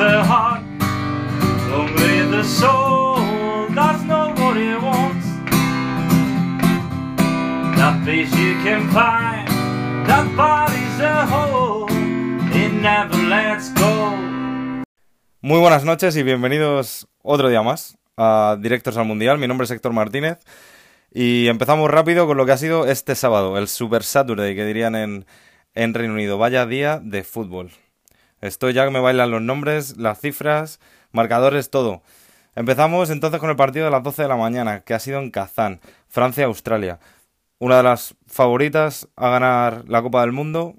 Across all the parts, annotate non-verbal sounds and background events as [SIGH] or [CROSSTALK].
the heart, only the soul does know what it wants. That peace you can find, that body's a hole, it never lets go. Muy buenas noches y bienvenidos otro día más a Directos al Mundial. Mi nombre es Héctor Martínez y empezamos rápido con lo que ha sido este sábado, el Super Saturday que dirían en, en Reino Unido. Vaya día de fútbol. Estoy ya que me bailan los nombres, las cifras, marcadores, todo. Empezamos entonces con el partido de las 12 de la mañana, que ha sido en Kazán, Francia-Australia. Una de las favoritas a ganar la Copa del Mundo.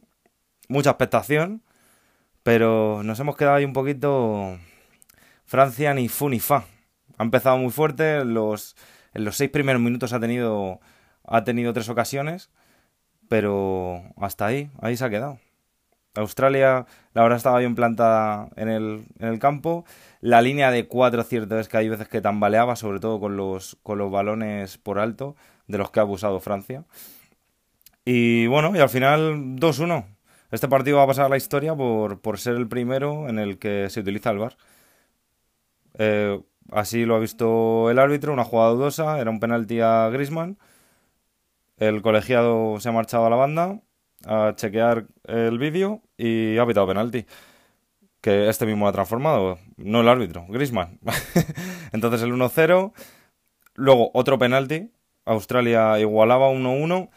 Mucha expectación, pero nos hemos quedado ahí un poquito... Francia ni fu ni fa. Ha empezado muy fuerte, los, en los seis primeros minutos ha tenido, ha tenido tres ocasiones, pero hasta ahí, ahí se ha quedado. Australia, la verdad, estaba bien plantada en el, campo. La línea de cuatro, cierto, es que hay veces que tambaleaba, sobre todo con los, con los balones por alto, de los que ha abusado Francia. Y bueno, y al final 2-1. Este partido va a pasar a la historia por, por ser el primero en el que se utiliza el VAR. Eh, así lo ha visto el árbitro, una jugada dudosa, era un penalti a Grisman. El colegiado se ha marchado a la banda a chequear el vídeo y ha pitado penalti. Que este mismo ha transformado, no el árbitro, Grisman. [LAUGHS] Entonces el 1-0. Luego otro penalti. Australia igualaba 1-1.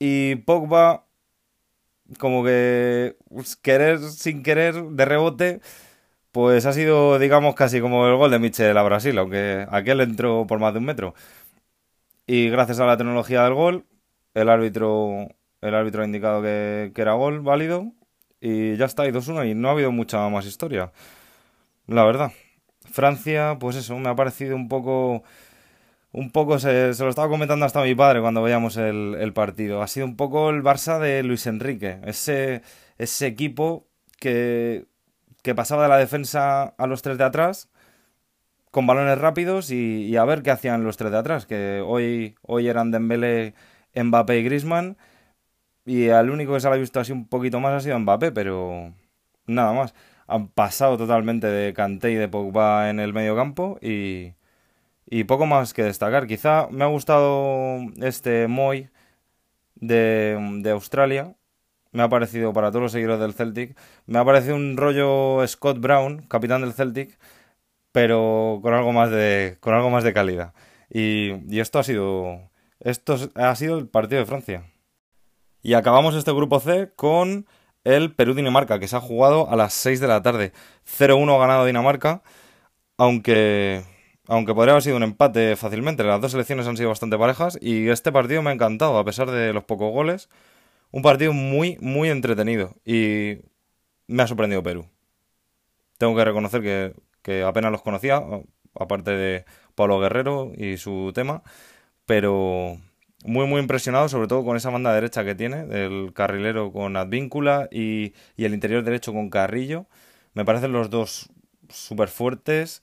Y Pogba, como que pues, querer sin querer, de rebote, pues ha sido, digamos, casi como el gol de Michel a Brasil, aunque aquel entró por más de un metro. Y gracias a la tecnología del gol, el árbitro, el árbitro ha indicado que, era gol válido. Y ya está, y 2-1, y no ha habido mucha más historia. La verdad. Francia, pues eso, me ha parecido un poco un poco se, lo estaba comentando hasta mi padre cuando veíamos el, el, partido. Ha sido un poco el Barça de Luis Enrique. Ese, ese equipo que, que pasaba de la defensa a los tres de atrás con balones rápidos y, y, a ver qué hacían los tres de atrás. Que hoy, hoy eran Dembélé, Mbappé y Griezmann. Y al único que se le ha visto así un poquito más ha sido Mbappé, pero nada más. Han pasado totalmente de Kanté y de Pogba en el medio campo y y poco más que destacar. Quizá me ha gustado este Moy de, de, Australia. Me ha parecido, para todos los seguidores del Celtic, me ha parecido un rollo Scott Brown, capitán del Celtic, pero con algo más de, con algo más de calidad. Y, y esto ha sido. Esto ha sido el partido de Francia. Y acabamos este grupo C con el Perú-Dinamarca, que se ha jugado a las 6 de la tarde. 0-1 ha ganado Dinamarca, aunque aunque podría haber sido un empate fácilmente. Las dos selecciones han sido bastante parejas y este partido me ha encantado, a pesar de los pocos goles. Un partido muy, muy entretenido y me ha sorprendido Perú. Tengo que reconocer que, que apenas los conocía, aparte de Pablo Guerrero y su tema, pero muy, muy impresionado, sobre todo con esa banda derecha que tiene, el carrilero con Advíncula y, y el interior derecho con Carrillo. Me parecen los dos súper fuertes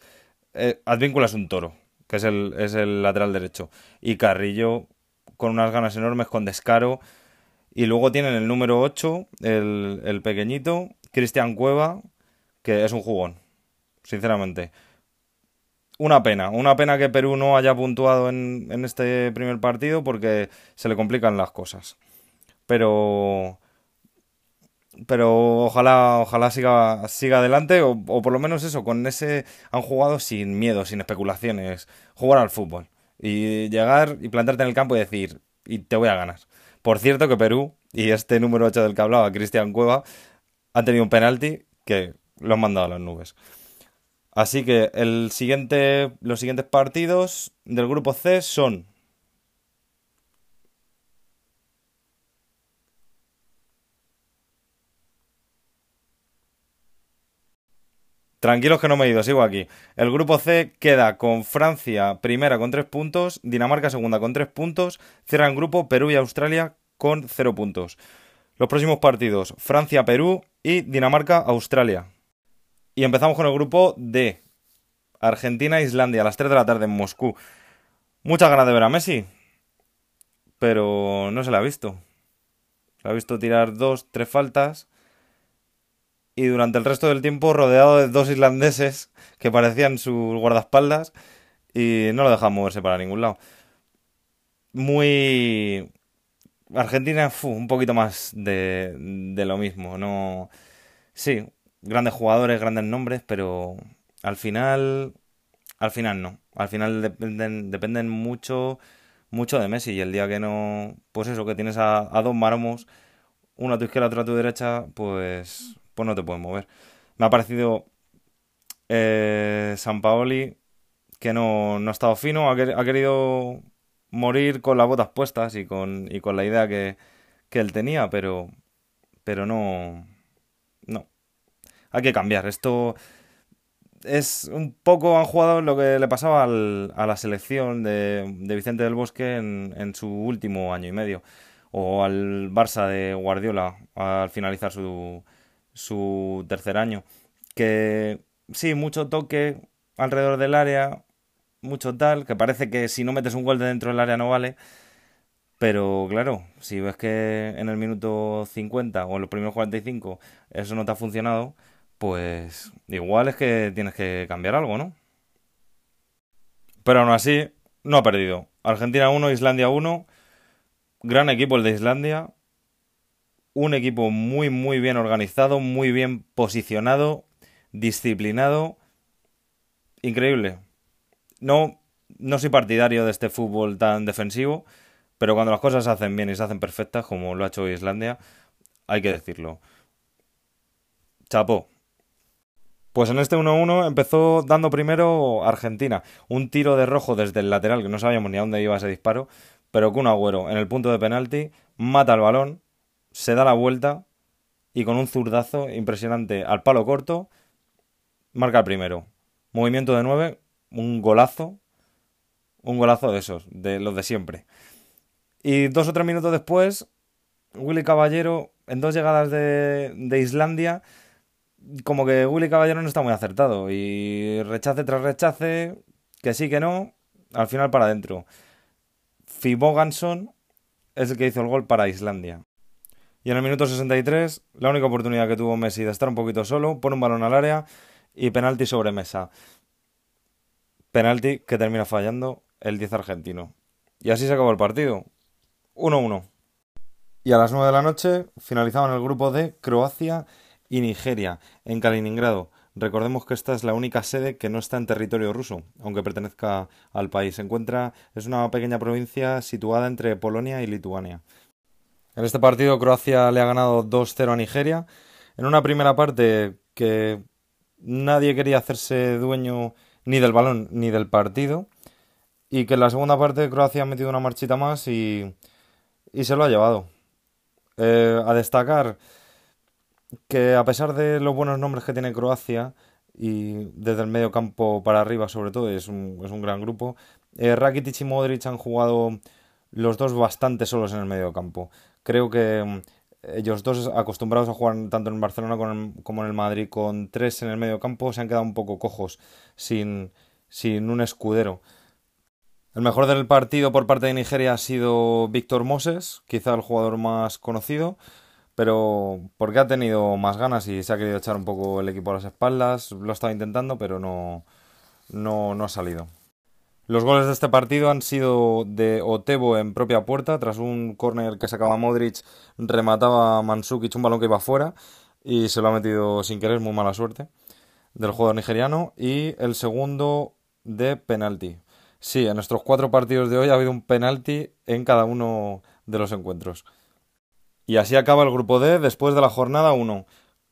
eh, Advíncula es un toro, que es el, es el lateral derecho. Y Carrillo con unas ganas enormes, con descaro. Y luego tienen el número 8, el, el pequeñito, Cristian Cueva, que es un jugón, sinceramente. Una pena, una pena que Perú no haya puntuado en, en este primer partido porque se le complican las cosas. Pero pero ojalá ojalá siga siga adelante o, por lo menos eso con ese han jugado sin miedo sin especulaciones jugar al fútbol y llegar y plantarte en el campo y decir y te voy a ganar por cierto que Perú y este número 8 del que hablaba Cristian Cueva han tenido un penalti que lo han mandado a las nubes así que el siguiente los siguientes partidos del grupo C son Tranquilos que no me he ido, sigo aquí. El grupo C queda con Francia primera con 3 puntos, Dinamarca segunda con 3 puntos, cierran grupo Perú y Australia con 0 puntos. Los próximos partidos, Francia-Perú y Dinamarca-Australia. Y empezamos con el grupo D. Argentina-Islandia a las 3 de la tarde en Moscú. Muchas ganas de ver a Messi, pero no se le ha visto. Se ha visto tirar dos, tres faltas y durante el resto del tiempo rodeado de dos islandeses que parecían sus guardaespaldas y no lo dejaban moverse para ningún lado. Muy... Argentina, un poquito más de, de lo mismo, no... Sí, grandes jugadores, grandes nombres, pero al final, al final no. Al final dependen, dependen mucho, mucho de Messi. Y el día que no, pues eso, que tienes a, dos maromos, uno a tu izquierda, otro a tu derecha, pues, pues no te puedes mover. Me ha parecido eh, San Paoli que no, no ha estado fino, ha, ha, querido morir con las botas puestas y con, y con la idea que, que él tenía, pero, pero no, no. Hay que cambiar. Esto es un poco han jugado lo que le pasaba al, a la selección de, Vicente del Bosque en, en, su último año y medio. O al Barça de Guardiola al finalizar su, su tercer año. Que sí, mucho toque alrededor del área, mucho tal, que parece que si no metes un gol de dentro del área no vale. Pero claro, si ves que en el minuto 50 o en los primeros 45 eso no te ha funcionado, pues igual es que tienes que cambiar algo, ¿no? Pero aún así, no ha perdido. Argentina 1, Islandia 1. Gran equipo el de Islandia. Un equipo muy, muy bien organizado, muy bien posicionado, disciplinado. Increíble. No, no soy partidario de este fútbol tan defensivo, pero cuando las cosas se hacen bien y se hacen perfectas, como lo ha hecho Islandia, hay que decirlo. Chapo. Pues en este 1-1 empezó dando primero Argentina. Un tiro de rojo desde el lateral, que no sabíamos ni a dónde iba ese disparo, pero que un agüero en el punto de penalti mata el balón, se da la vuelta y con un zurdazo impresionante al palo corto, marca el primero. Movimiento de 9, un golazo, un golazo de esos, de los de siempre. Y dos o tres minutos después, Willy Caballero, en dos llegadas de, de Islandia, como que Willy Caballero no está muy acertado. Y rechace tras rechace, que sí, que no, al final para adentro. Fiboganson es el que hizo el gol para Islandia. Y en el minuto 63, la única oportunidad que tuvo Messi de estar un poquito solo, pone un balón al área y penalti sobre mesa. Penalti que termina fallando el 10 argentino. Y así se acabó el partido. 1-1. Y a las 9 de la noche finalizaban el grupo de Croacia y Nigeria, en Kaliningrado. Recordemos que esta es la única sede que no está en territorio ruso, aunque pertenezca al país. Se encuentra, es una pequeña provincia situada entre Polonia y Lituania. En este partido Croacia le ha ganado 2-0 a Nigeria. En una primera parte que nadie quería hacerse dueño ni del balón ni del partido. Y que en la segunda parte Croacia ha metido una marchita más y, y se lo ha llevado. Eh, a destacar que a pesar de los buenos nombres que tiene Croacia, y desde el medio campo para arriba sobre todo, es un, es un gran grupo, eh, Rakitic y Modric han jugado los dos bastante solos en el medio campo. Creo que mm, ellos dos acostumbrados a jugar tanto en Barcelona como en el Madrid con tres en el medio campo se han quedado un poco cojos, sin, sin un escudero. El mejor del partido por parte de Nigeria ha sido Víctor Moses, quizá el jugador más conocido pero porque ha tenido más ganas y se ha querido echar un poco el equipo a las espaldas, lo ha estado intentando, pero no, no, no ha salido. Los goles de este partido han sido de Otebo en propia puerta, tras un córner que sacaba Modric, remataba Mansukic un balón que iba fuera y se lo ha metido sin querer, muy mala suerte, del jugador nigeriano, y el segundo de penalti. Sí, en nuestros cuatro partidos de hoy ha habido un penalti en cada uno de los encuentros. Y así acaba el grupo D después de la jornada 1.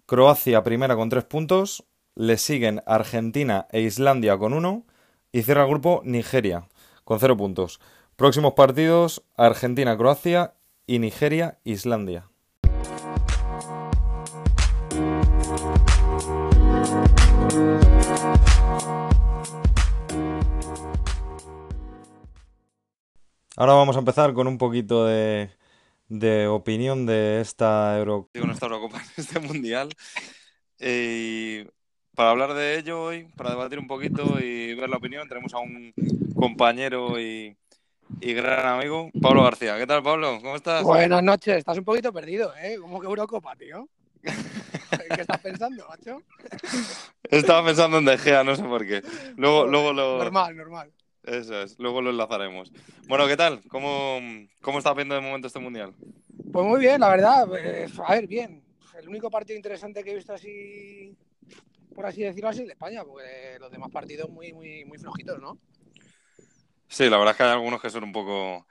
Croacia primera con 3 puntos, le siguen Argentina e Islandia con 1 y cierra el grupo Nigeria con 0 puntos. Próximos partidos Argentina, Croacia y Nigeria, Islandia. Ahora vamos a empezar con un poquito de de opinión de esta Euro... esta Eurocopa, este Mundial. Y para hablar de ello hoy, para debatir un poquito y ver la opinión, tenemos a un compañero y, gran amigo, Pablo García. ¿Qué tal, Pablo? ¿Cómo estás? Buenas noches. Estás un poquito perdido, ¿eh? ¿Cómo que Eurocopa, tío? [LAUGHS] ¿Qué estás pensando, macho? Estaba pensando en De Gea, no sé por qué. Luego, luego lo... Normal, normal. Eso es, luego lo enlazaremos. Bueno, ¿qué tal? ¿Cómo, cómo estás viendo de momento este mundial? Pues muy bien, la verdad. Pues, a ver, bien. El único partido interesante que he visto así, por así decirlo, así de España, porque los demás partidos muy, muy, muy flojitos, ¿no? Sí, la verdad es que hay algunos que son un poco,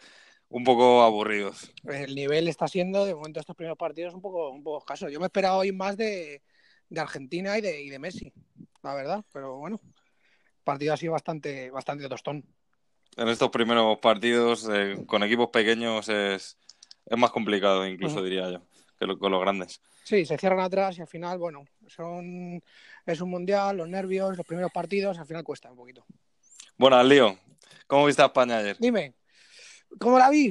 un poco aburridos. El nivel está siendo, de momento, estos primeros partidos un poco, un poco escaso. Yo me esperaba hoy más de, de Argentina y de, y de Messi, la verdad, pero bueno, el partido ha sido bastante, bastante tostón. En estos primeros partidos, eh, con equipos pequeños, es, es más complicado, incluso diría yo, que lo- con los grandes. Sí, se cierran atrás y al final, bueno, son es un mundial, los nervios, los primeros partidos, al final cuesta un poquito. Bueno, al lío. ¿Cómo viste a España ayer? Dime, ¿cómo la vi?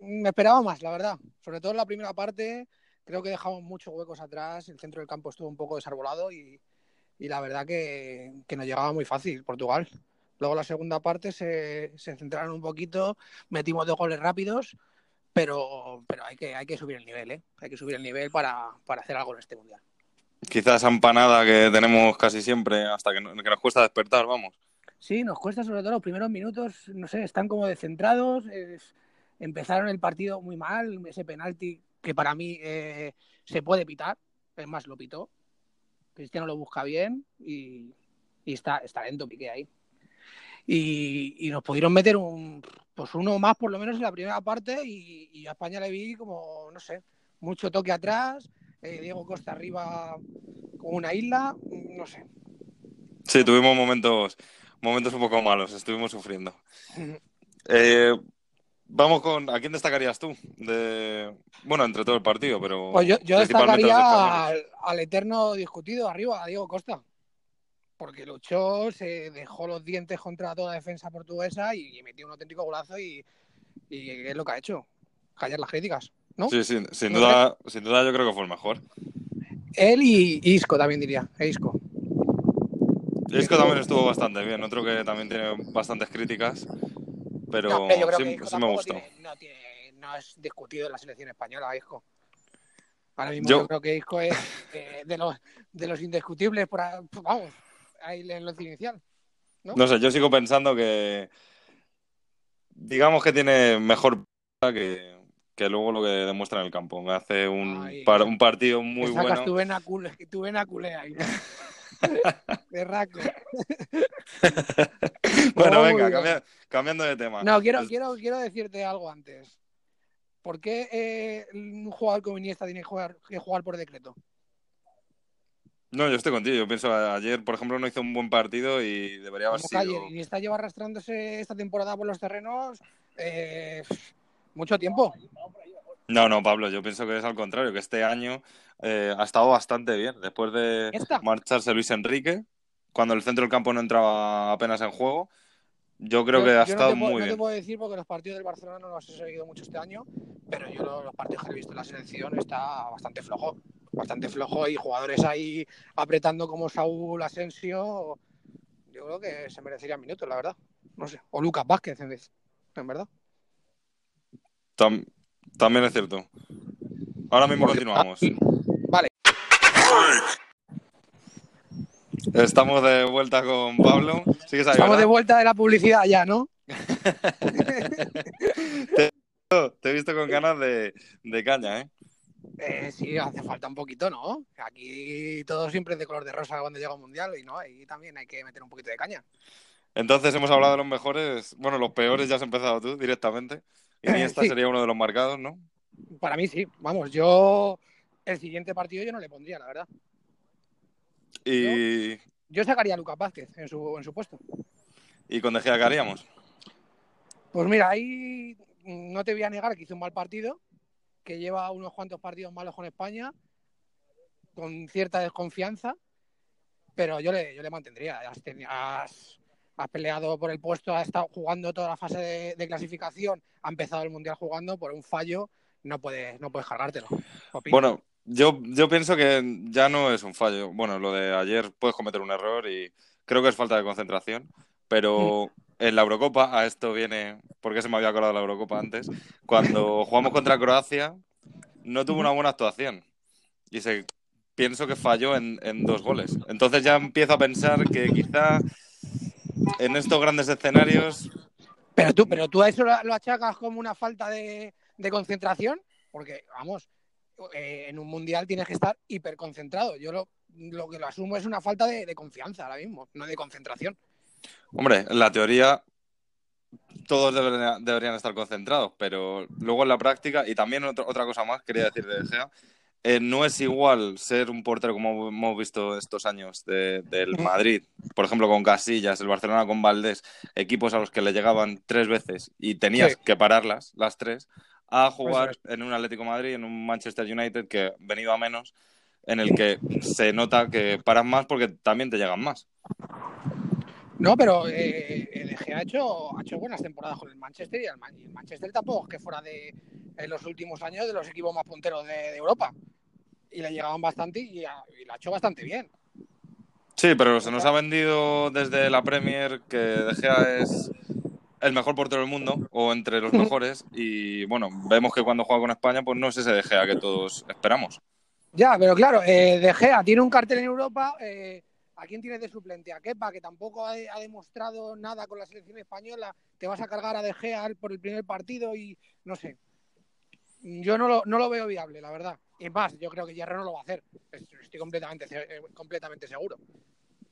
Me esperaba más, la verdad. Sobre todo en la primera parte, creo que dejamos muchos huecos atrás, el centro del campo estuvo un poco desarbolado y, y la verdad que, que nos llegaba muy fácil Portugal. Luego la segunda parte se, se centraron un poquito, metimos dos goles rápidos, pero, pero hay, que, hay que subir el nivel, ¿eh? Hay que subir el nivel para, para hacer algo en este mundial. Quizás esa empanada que tenemos casi siempre, hasta que, no- que nos cuesta despertar, vamos. Sí, nos cuesta sobre todo los primeros minutos, no sé, están como descentrados, es- empezaron el partido muy mal, ese penalti que para mí eh, se puede pitar, es más, lo pitó, Cristiano lo busca bien y, y está, está lento Piqué ahí. Y, y nos pudieron meter un, pues uno más por lo menos en la primera parte y, y a España le vi como, no sé, mucho toque atrás, eh, Diego Costa arriba como una isla, no sé. Sí, tuvimos momentos, momentos un poco malos, estuvimos sufriendo. [LAUGHS] Eh, vamos con. ¿A quién destacarías tú? De, bueno, entre todo el partido, pero. Pues yo, destacaría al, al eterno discutido arriba, a Diego Costa. Porque luchó, se dejó los dientes contra toda la defensa portuguesa y, metió un auténtico golazo y, y es lo que ha hecho. Callar las críticas, ¿no? Sí, sí, sin ¿No duda, sin duda yo creo que fue el mejor. Él y Isco también diría. e Isco. Isco también estuvo bastante bien, otro que también tiene bastantes críticas, pero No, pero yo creo sí, que Isco sí me gustó. tiene- no, tiene- no es discutido en la selección española, Isco. Ahora mismo Yo- yo, creo que Isco es eh, de, los, de los indiscutibles, por, vamos, ahí en lo inicial. ¿no? No sé, yo sigo pensando que. Digamos que tiene mejor que, que luego lo que demuestra en el campo. Me hace un, Ay, par- un partido muy sacas bueno. tu vena culé, tu vena culé ahí. [LAUGHS] de raco. [LAUGHS] [LAUGHS] Bueno, muy venga, cambia- cambiando de tema. No, quiero, quiero, quiero decirte algo antes. ¿Por qué eh, un jugador como Iniesta tiene que jugar, que jugar por decreto? No, yo estoy contigo. Yo pienso, ayer, por ejemplo, no hizo un buen partido y debería haber sido. ayer Iniesta lleva arrastrándose esta temporada por los terrenos eh, mucho tiempo. No, no, Pablo, yo pienso que es al contrario, que este año eh, ha estado bastante bien. Después de ¿Esta? marcharse Luis Enrique, cuando el centro del campo no entraba apenas en juego, yo creo Yo- que ha estado no puedo- muy no te bien. puedo decir porque los partidos del Barcelona no los he seguido mucho este año, pero yo lo- los partidos que he visto en la selección está bastante flojo. Bastante flojo y jugadores ahí apretando como Saúl Asensio. Yo creo que se merecerían minutos, la verdad. No sé. O Lucas Vázquez, en vez. En verdad. Tam- también es cierto. Ahora mismo continuamos. Vale. Estamos de vuelta con Pablo. ¿Sigues ahí, Estamos de vuelta de la publicidad ya, ¿no? [LAUGHS] Te he visto con ganas de, de caña, ¿eh? Eh, sí, hace falta un poquito, ¿no? Aquí todo siempre es de color de rosa cuando llega un mundial y no, ahí también hay que meter un poquito de caña. Entonces hemos hablado de los mejores. Bueno, los peores ya has empezado tú directamente. Iniesta Sí. sería uno de los marcados, ¿no? Para mí sí, vamos, yo el siguiente partido yo no le pondría, la verdad. Y, Yo sacaría a Lucas Vázquez en su, en su puesto. y con De Gea, ¿qué haríamos? Pues mira, ahí no te voy a negar que hizo un mal partido, que lleva unos cuantos partidos malos con España, con cierta desconfianza, pero yo le, yo le mantendría. Has, has- has peleado por el puesto, ha estado jugando toda la fase de, de clasificación, ha empezado el Mundial jugando por un fallo, no puedes, no puedes cargártelo. Opino. Bueno, yo, yo pienso que ya no es un fallo. Bueno, lo de ayer puedes cometer un error y creo que es falta de concentración, pero en la Eurocopa, a esto viene, porque se me había acordado la Eurocopa antes, cuando jugamos contra Croacia, no tuvo una buena actuación y se pienso que falló en, en dos goles. Entonces ya empiezo a pensar que quizá en estos grandes escenarios Pero tú, pero tú a eso lo, lo achacas como una falta de, de concentración, porque, vamos, eh, en un mundial tienes que estar hiperconcentrado. Yo lo, lo que lo asumo es una falta de, de confianza ahora mismo, no de concentración. Hombre, en la teoría todos deberían, deberían estar concentrados, pero luego en la práctica, y también otra, otra cosa más, quería decir de De Gea, eh, no es igual ser un portero como hemos visto estos años de- del Madrid, por ejemplo con Casillas, el Barcelona con Valdés, equipos a los que le llegaban tres veces y tenías Sí. que pararlas, las tres, a jugar Eso en un Atlético Madrid, en un Manchester United que venido a menos, en el que se nota que paras más porque también te llegan más. No, pero eh, el Gea ha hecho, ha hecho buenas temporadas con el Manchester y el, Man- y el Manchester tampoco que fuera de en los últimos años de los equipos más punteros de, de Europa. Y le llegaban bastante y, ha- y lo ha hecho bastante bien. Sí, pero se nos ha vendido desde la Premier que De Gea es el mejor portero del mundo o entre los mejores y bueno, vemos que cuando juega con España pues no es ese De Gea que todos esperamos. Ya, pero claro, eh, De Gea tiene un cartel en Europa. eh, ¿A quién tienes de suplente? A Kepa, que tampoco ha, ha demostrado nada con la selección española. Te vas a cargar a De Gea por el primer partido y no sé. Yo no lo, no lo veo viable, la verdad. Y más, yo creo que Hierro no lo va a hacer. Estoy completamente, eh, completamente seguro.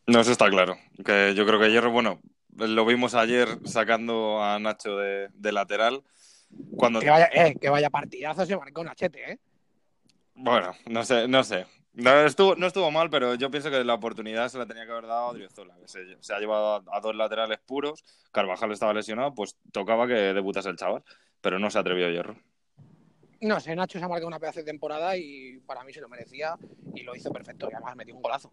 No, eso está claro. Que yo creo que Hierro, bueno, lo vimos ayer sacando a Nacho de, de lateral. Cuando, Que vaya, eh, que vaya partidazo se marcó Nachete, ¿eh? bueno, no sé, no sé. No estuvo, no estuvo mal, pero yo pienso que la oportunidad se la tenía que haber dado a que se, se ha llevado a, a dos laterales puros. Carvajal estaba lesionado, pues tocaba que debutase el chaval, pero no se atrevió Hierro. No sé, Nacho se ha marcado una pedazo de temporada y para mí se lo merecía y lo hizo perfecto. Y además metió un golazo.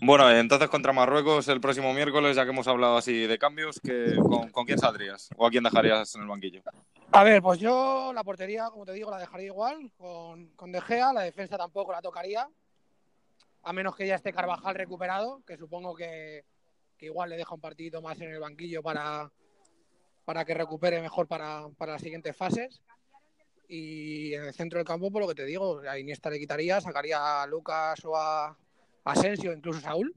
Bueno, entonces contra Marruecos el próximo miércoles, ya que hemos hablado así de cambios, que, ¿con, con quién saldrías? ¿O a quién dejarías en el banquillo? A ver, pues yo la portería, como te digo, la dejaría igual con, con De Gea. La defensa tampoco la tocaría. A menos que ya esté Carvajal recuperado, que supongo que, que igual le deja un partidito más en el banquillo para, para que recupere mejor para, para las siguientes fases. Y en el centro del campo, por lo que te digo, a Iniesta le quitaría, sacaría a Lucas o a Asensio, incluso Saúl.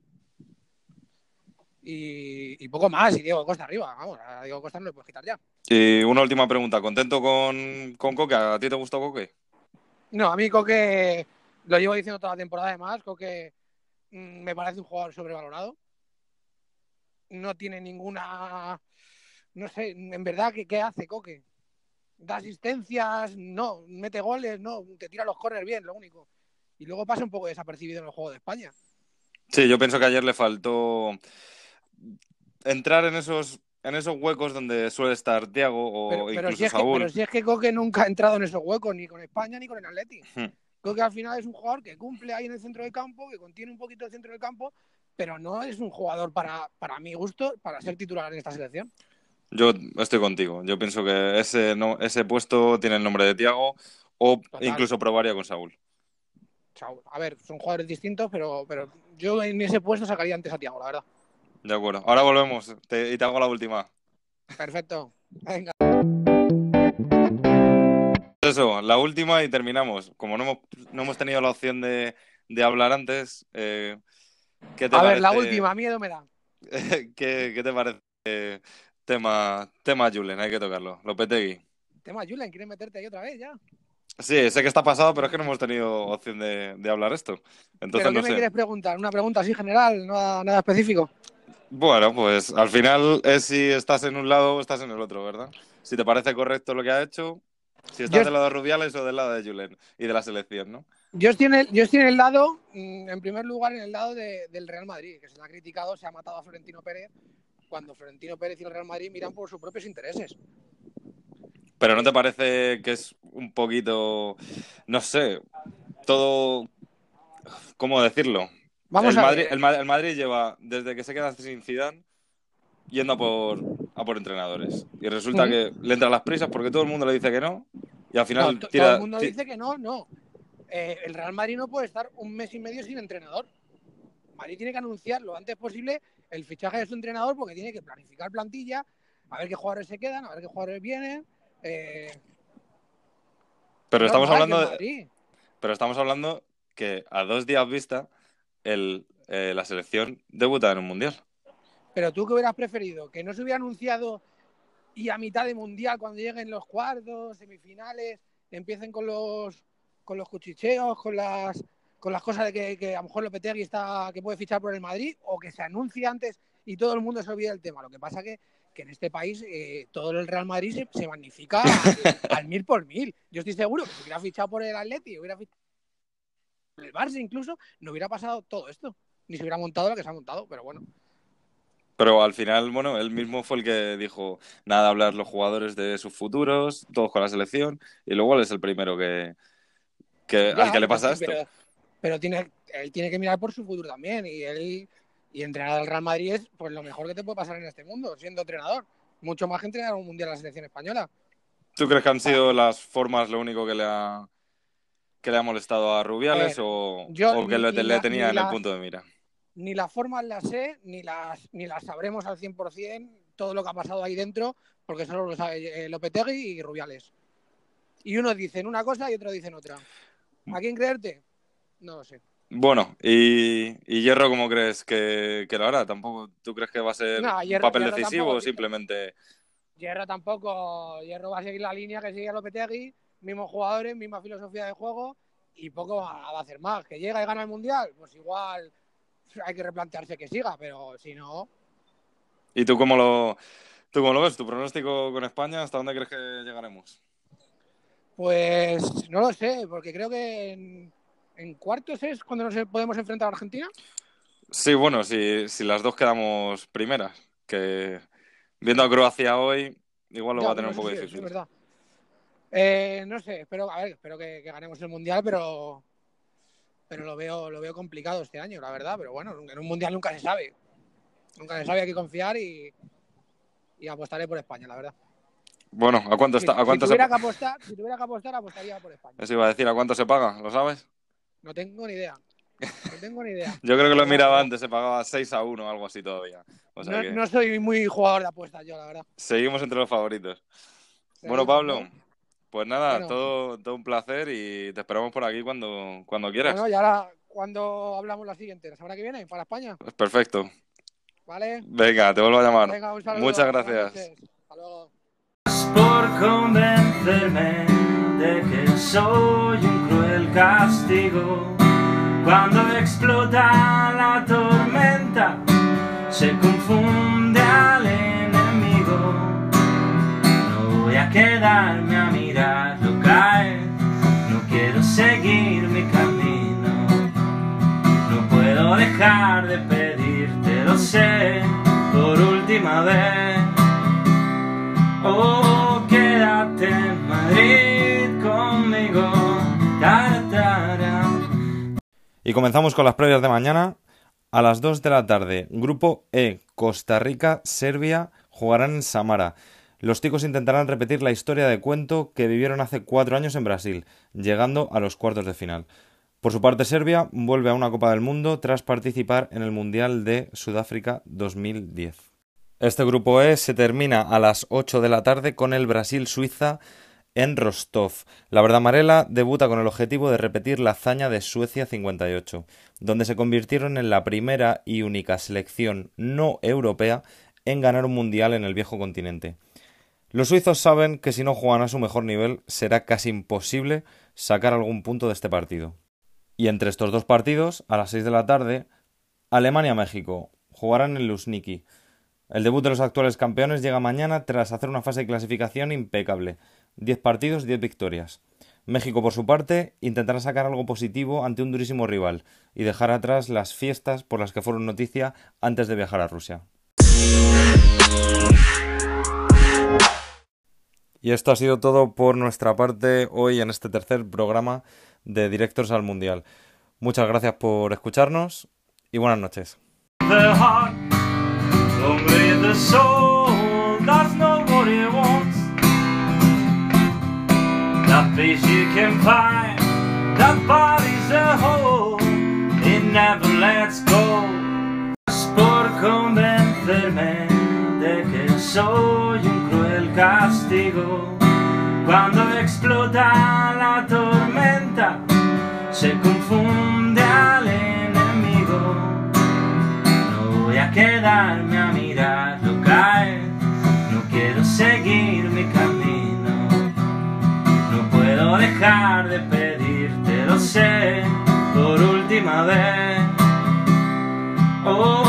Y, y poco más, y Diego Costa arriba. Vamos, a Diego Costa no le puedes quitar ya. Y una última pregunta, ¿contento con, con Coque? ¿A ti te gustó Coque? No, a mí Coque, lo llevo diciendo toda la temporada además, Coque mm, me parece un jugador sobrevalorado. No tiene ninguna... No sé, en verdad, ¿qué, qué hace Coque? Da asistencias, no, mete goles, no, te tira los corners bien, lo único. Y luego pasa un poco desapercibido en el juego de España. Sí, yo pienso que ayer le faltó entrar en esos, en esos huecos donde suele estar Thiago o Pero, pero incluso si es que, pero si es que Coque nunca ha entrado en esos huecos, ni con España ni con el Atleti. Hmm. Coque al final es un jugador que cumple ahí en el centro del campo, que contiene un poquito el centro del campo, pero no es un jugador para, para mi gusto, para ser titular en esta selección. Yo estoy contigo. Yo pienso que ese, no, ese puesto tiene el nombre de Thiago o Total. incluso probaría con Saúl. Sea, a ver, son jugadores distintos, pero, pero yo en ese puesto sacaría antes a Tiago, la verdad. De acuerdo. Ahora volvemos te- y te hago la última. Perfecto. Venga. Eso, la última y terminamos. Como no hemos, no hemos tenido la opción de, de hablar antes, eh, ¿qué te A parece? ver, la última, miedo me da. [LAUGHS] ¿Qué, qué te parece? Tema, tema Julen, hay que tocarlo. Lopetegui. Tema, Julen, ¿quieres meterte ahí otra vez ya? Sí, sé que está pasado, pero es que no hemos tenido opción de, de hablar esto. Entonces ¿Pero qué no me sé. quieres preguntar? ¿Una pregunta así general, nada, nada específico? Bueno, pues al final es si estás en un lado o estás en el otro, ¿verdad? Si te parece correcto lo que ha hecho, si estás del lado de Rubiales o del lado de Julen y de la selección, ¿no? Yo estoy en el, yo estoy en el lado, mm, en primer lugar, en el lado de- del Real Madrid, que se le ha criticado, se ha matado a Florentino Pérez, cuando Florentino Pérez y el Real Madrid miran por sus propios intereses. Pero ¿no te parece que es un poquito, no sé, todo, ¿cómo decirlo? Vamos el, a Madrid, ver. el, Ma- el Madrid lleva, desde que se queda sin Zidane, yendo a por, a por entrenadores. Y resulta que le entran las prisas porque todo el mundo le dice que no. Y al final No, tira... todo el mundo dice que no, no. Eh, el Real Madrid no puede estar un mes y medio sin entrenador. Madrid tiene que anunciar lo antes posible el fichaje de su entrenador porque tiene que planificar plantilla, a ver qué jugadores se quedan, a ver qué jugadores vienen. eh, Pero estamos hablando que de. Pero estamos hablando que a dos días vista el, eh, la selección debuta en un mundial. Pero tú qué hubieras preferido, que no se hubiera anunciado y a mitad de mundial, cuando lleguen los cuartos, semifinales, empiecen con los con los cuchicheos, con las con las cosas de que, que a lo mejor Lopetegui está que puede fichar por el Madrid, o que se anuncie antes y todo el mundo se olvide del tema. Lo que pasa que que en este país eh, todo el Real Madrid se, se magnifica al, [LAUGHS] al mil por mil. Yo estoy seguro que si hubiera fichado por el Atleti, hubiera fichado por el Barça incluso, no hubiera pasado todo esto. Ni se hubiera montado lo que se ha montado, pero bueno. Pero al final, bueno, él mismo fue el que dijo nada, hablar los jugadores de sus futuros, todos con la selección, y luego él es el primero que, que Ya, al que le pasa esto. Pero, pero tiene, él tiene que mirar por su futuro también. Y él y entrenar al Real Madrid es pues lo mejor que te puede pasar en este mundo, siendo entrenador. Mucho más que entrenar un mundial a la selección española. ¿Tú crees que han sido las formas lo único que le ha, que le ha molestado a Rubiales o, yo o que ni le, le tenía en el punto de mira? Ni las formas las sé, ni las, ni las sabremos al 100%, todo lo que ha pasado ahí dentro, porque solo lo sabe eh, Lopetegui y Rubiales. Y unos dicen una cosa y otros dicen otra. ¿A quién creerte? No lo sé. Bueno, y, y Hierro, ¿cómo crees que, que lo hará? ¿Tampoco tú crees que va a ser No, un papel Hierro decisivo tampoco, o simplemente... Hierro tampoco, Hierro va a seguir la línea que sigue Lopetegui, mismos jugadores, misma filosofía de juego y poco va va a hacer más. Que llega y gana el Mundial, pues igual hay que replantearse que siga, pero si no, ¿Y tú cómo lo, tú cómo lo ves? ¿Tu pronóstico con España? ¿Hasta dónde crees que llegaremos? pues no lo sé, porque creo que en, en cuartos es cuando nos podemos enfrentar a Argentina. Sí, bueno, si, si las dos quedamos primeras, que viendo a Croacia hoy, igual lo Ya, va a tener un poco sí, difícil. es verdad. Eh, no sé, espero, a ver, espero que, que ganemos el mundial, pero pero lo veo lo veo complicado este año, la verdad. Pero bueno, en un mundial nunca se sabe, nunca se sabe, hay que confiar y, y apostaré por España, la verdad. Bueno, ¿a cuánto está? ¿A si cuánto se tuviera que paga? apostar, si tuviera que apostar, apostaría por España. Eso iba a decir, ¿a cuánto se paga? ¿Lo sabes? No tengo ni idea, no tengo ni idea. [LAUGHS] Yo creo que lo miraba antes, se pagaba 6 a 1 o algo así todavía. O sea no, que no soy muy jugador de apuestas yo, la verdad. seguimos entre los favoritos. Bueno, Pablo, pues nada, Bueno. todo, todo un placer y te esperamos por aquí cuando, cuando quieras. Bueno, y ahora, cuando hablamos la siguiente? ¿La semana que viene? ¿Para España? Pues perfecto. ¿Vale? Venga, te vuelvo a llamar. Venga, un saludo. Muchas gracias. Hasta luego. por convencerme de que soy un cruel castigo. Cuando explota la tormenta, se confunde al enemigo. No voy a quedarme a mirarlo caer, no quiero seguir mi camino. No puedo dejar de pedirte, lo sé, por última vez. Y comenzamos con las previas de mañana. A las 2 de la tarde, Grupo E, Costa Rica, Serbia, jugarán en Samara. Los ticos intentarán repetir la historia de cuento que vivieron hace cuatro años en Brasil, llegando a los cuartos de final. Por su parte, Serbia vuelve a una Copa del Mundo tras participar en el Mundial de Sudáfrica 2010. Este grupo E se termina a las 8 de la tarde con el Brasil-Suiza en Rostov. La verdad amarela debuta con el objetivo de repetir la hazaña de Suecia 58, donde se convirtieron en la primera y única selección no europea en ganar un mundial en el viejo continente. Los suizos saben que si no juegan a su mejor nivel será casi imposible sacar algún punto de este partido. Y entre estos dos partidos, a las 6 de la tarde, Alemania-México jugarán en Luzhniki. El debut de los actuales campeones llega mañana tras hacer una fase de clasificación impecable. 10 partidos, 10 victorias. México, por su parte, intentará sacar algo positivo ante un durísimo rival y dejar atrás las fiestas por las que fueron noticia antes de viajar a Rusia. Y esto ha sido todo por nuestra parte hoy en este tercer programa de Directos al Mundial. Muchas gracias por escucharnos y buenas noches. Find, that body's a whole, it never lets go. Por convencerme de que soy un cruel castigo. Cuando explota la tormenta, por última vez. Oh,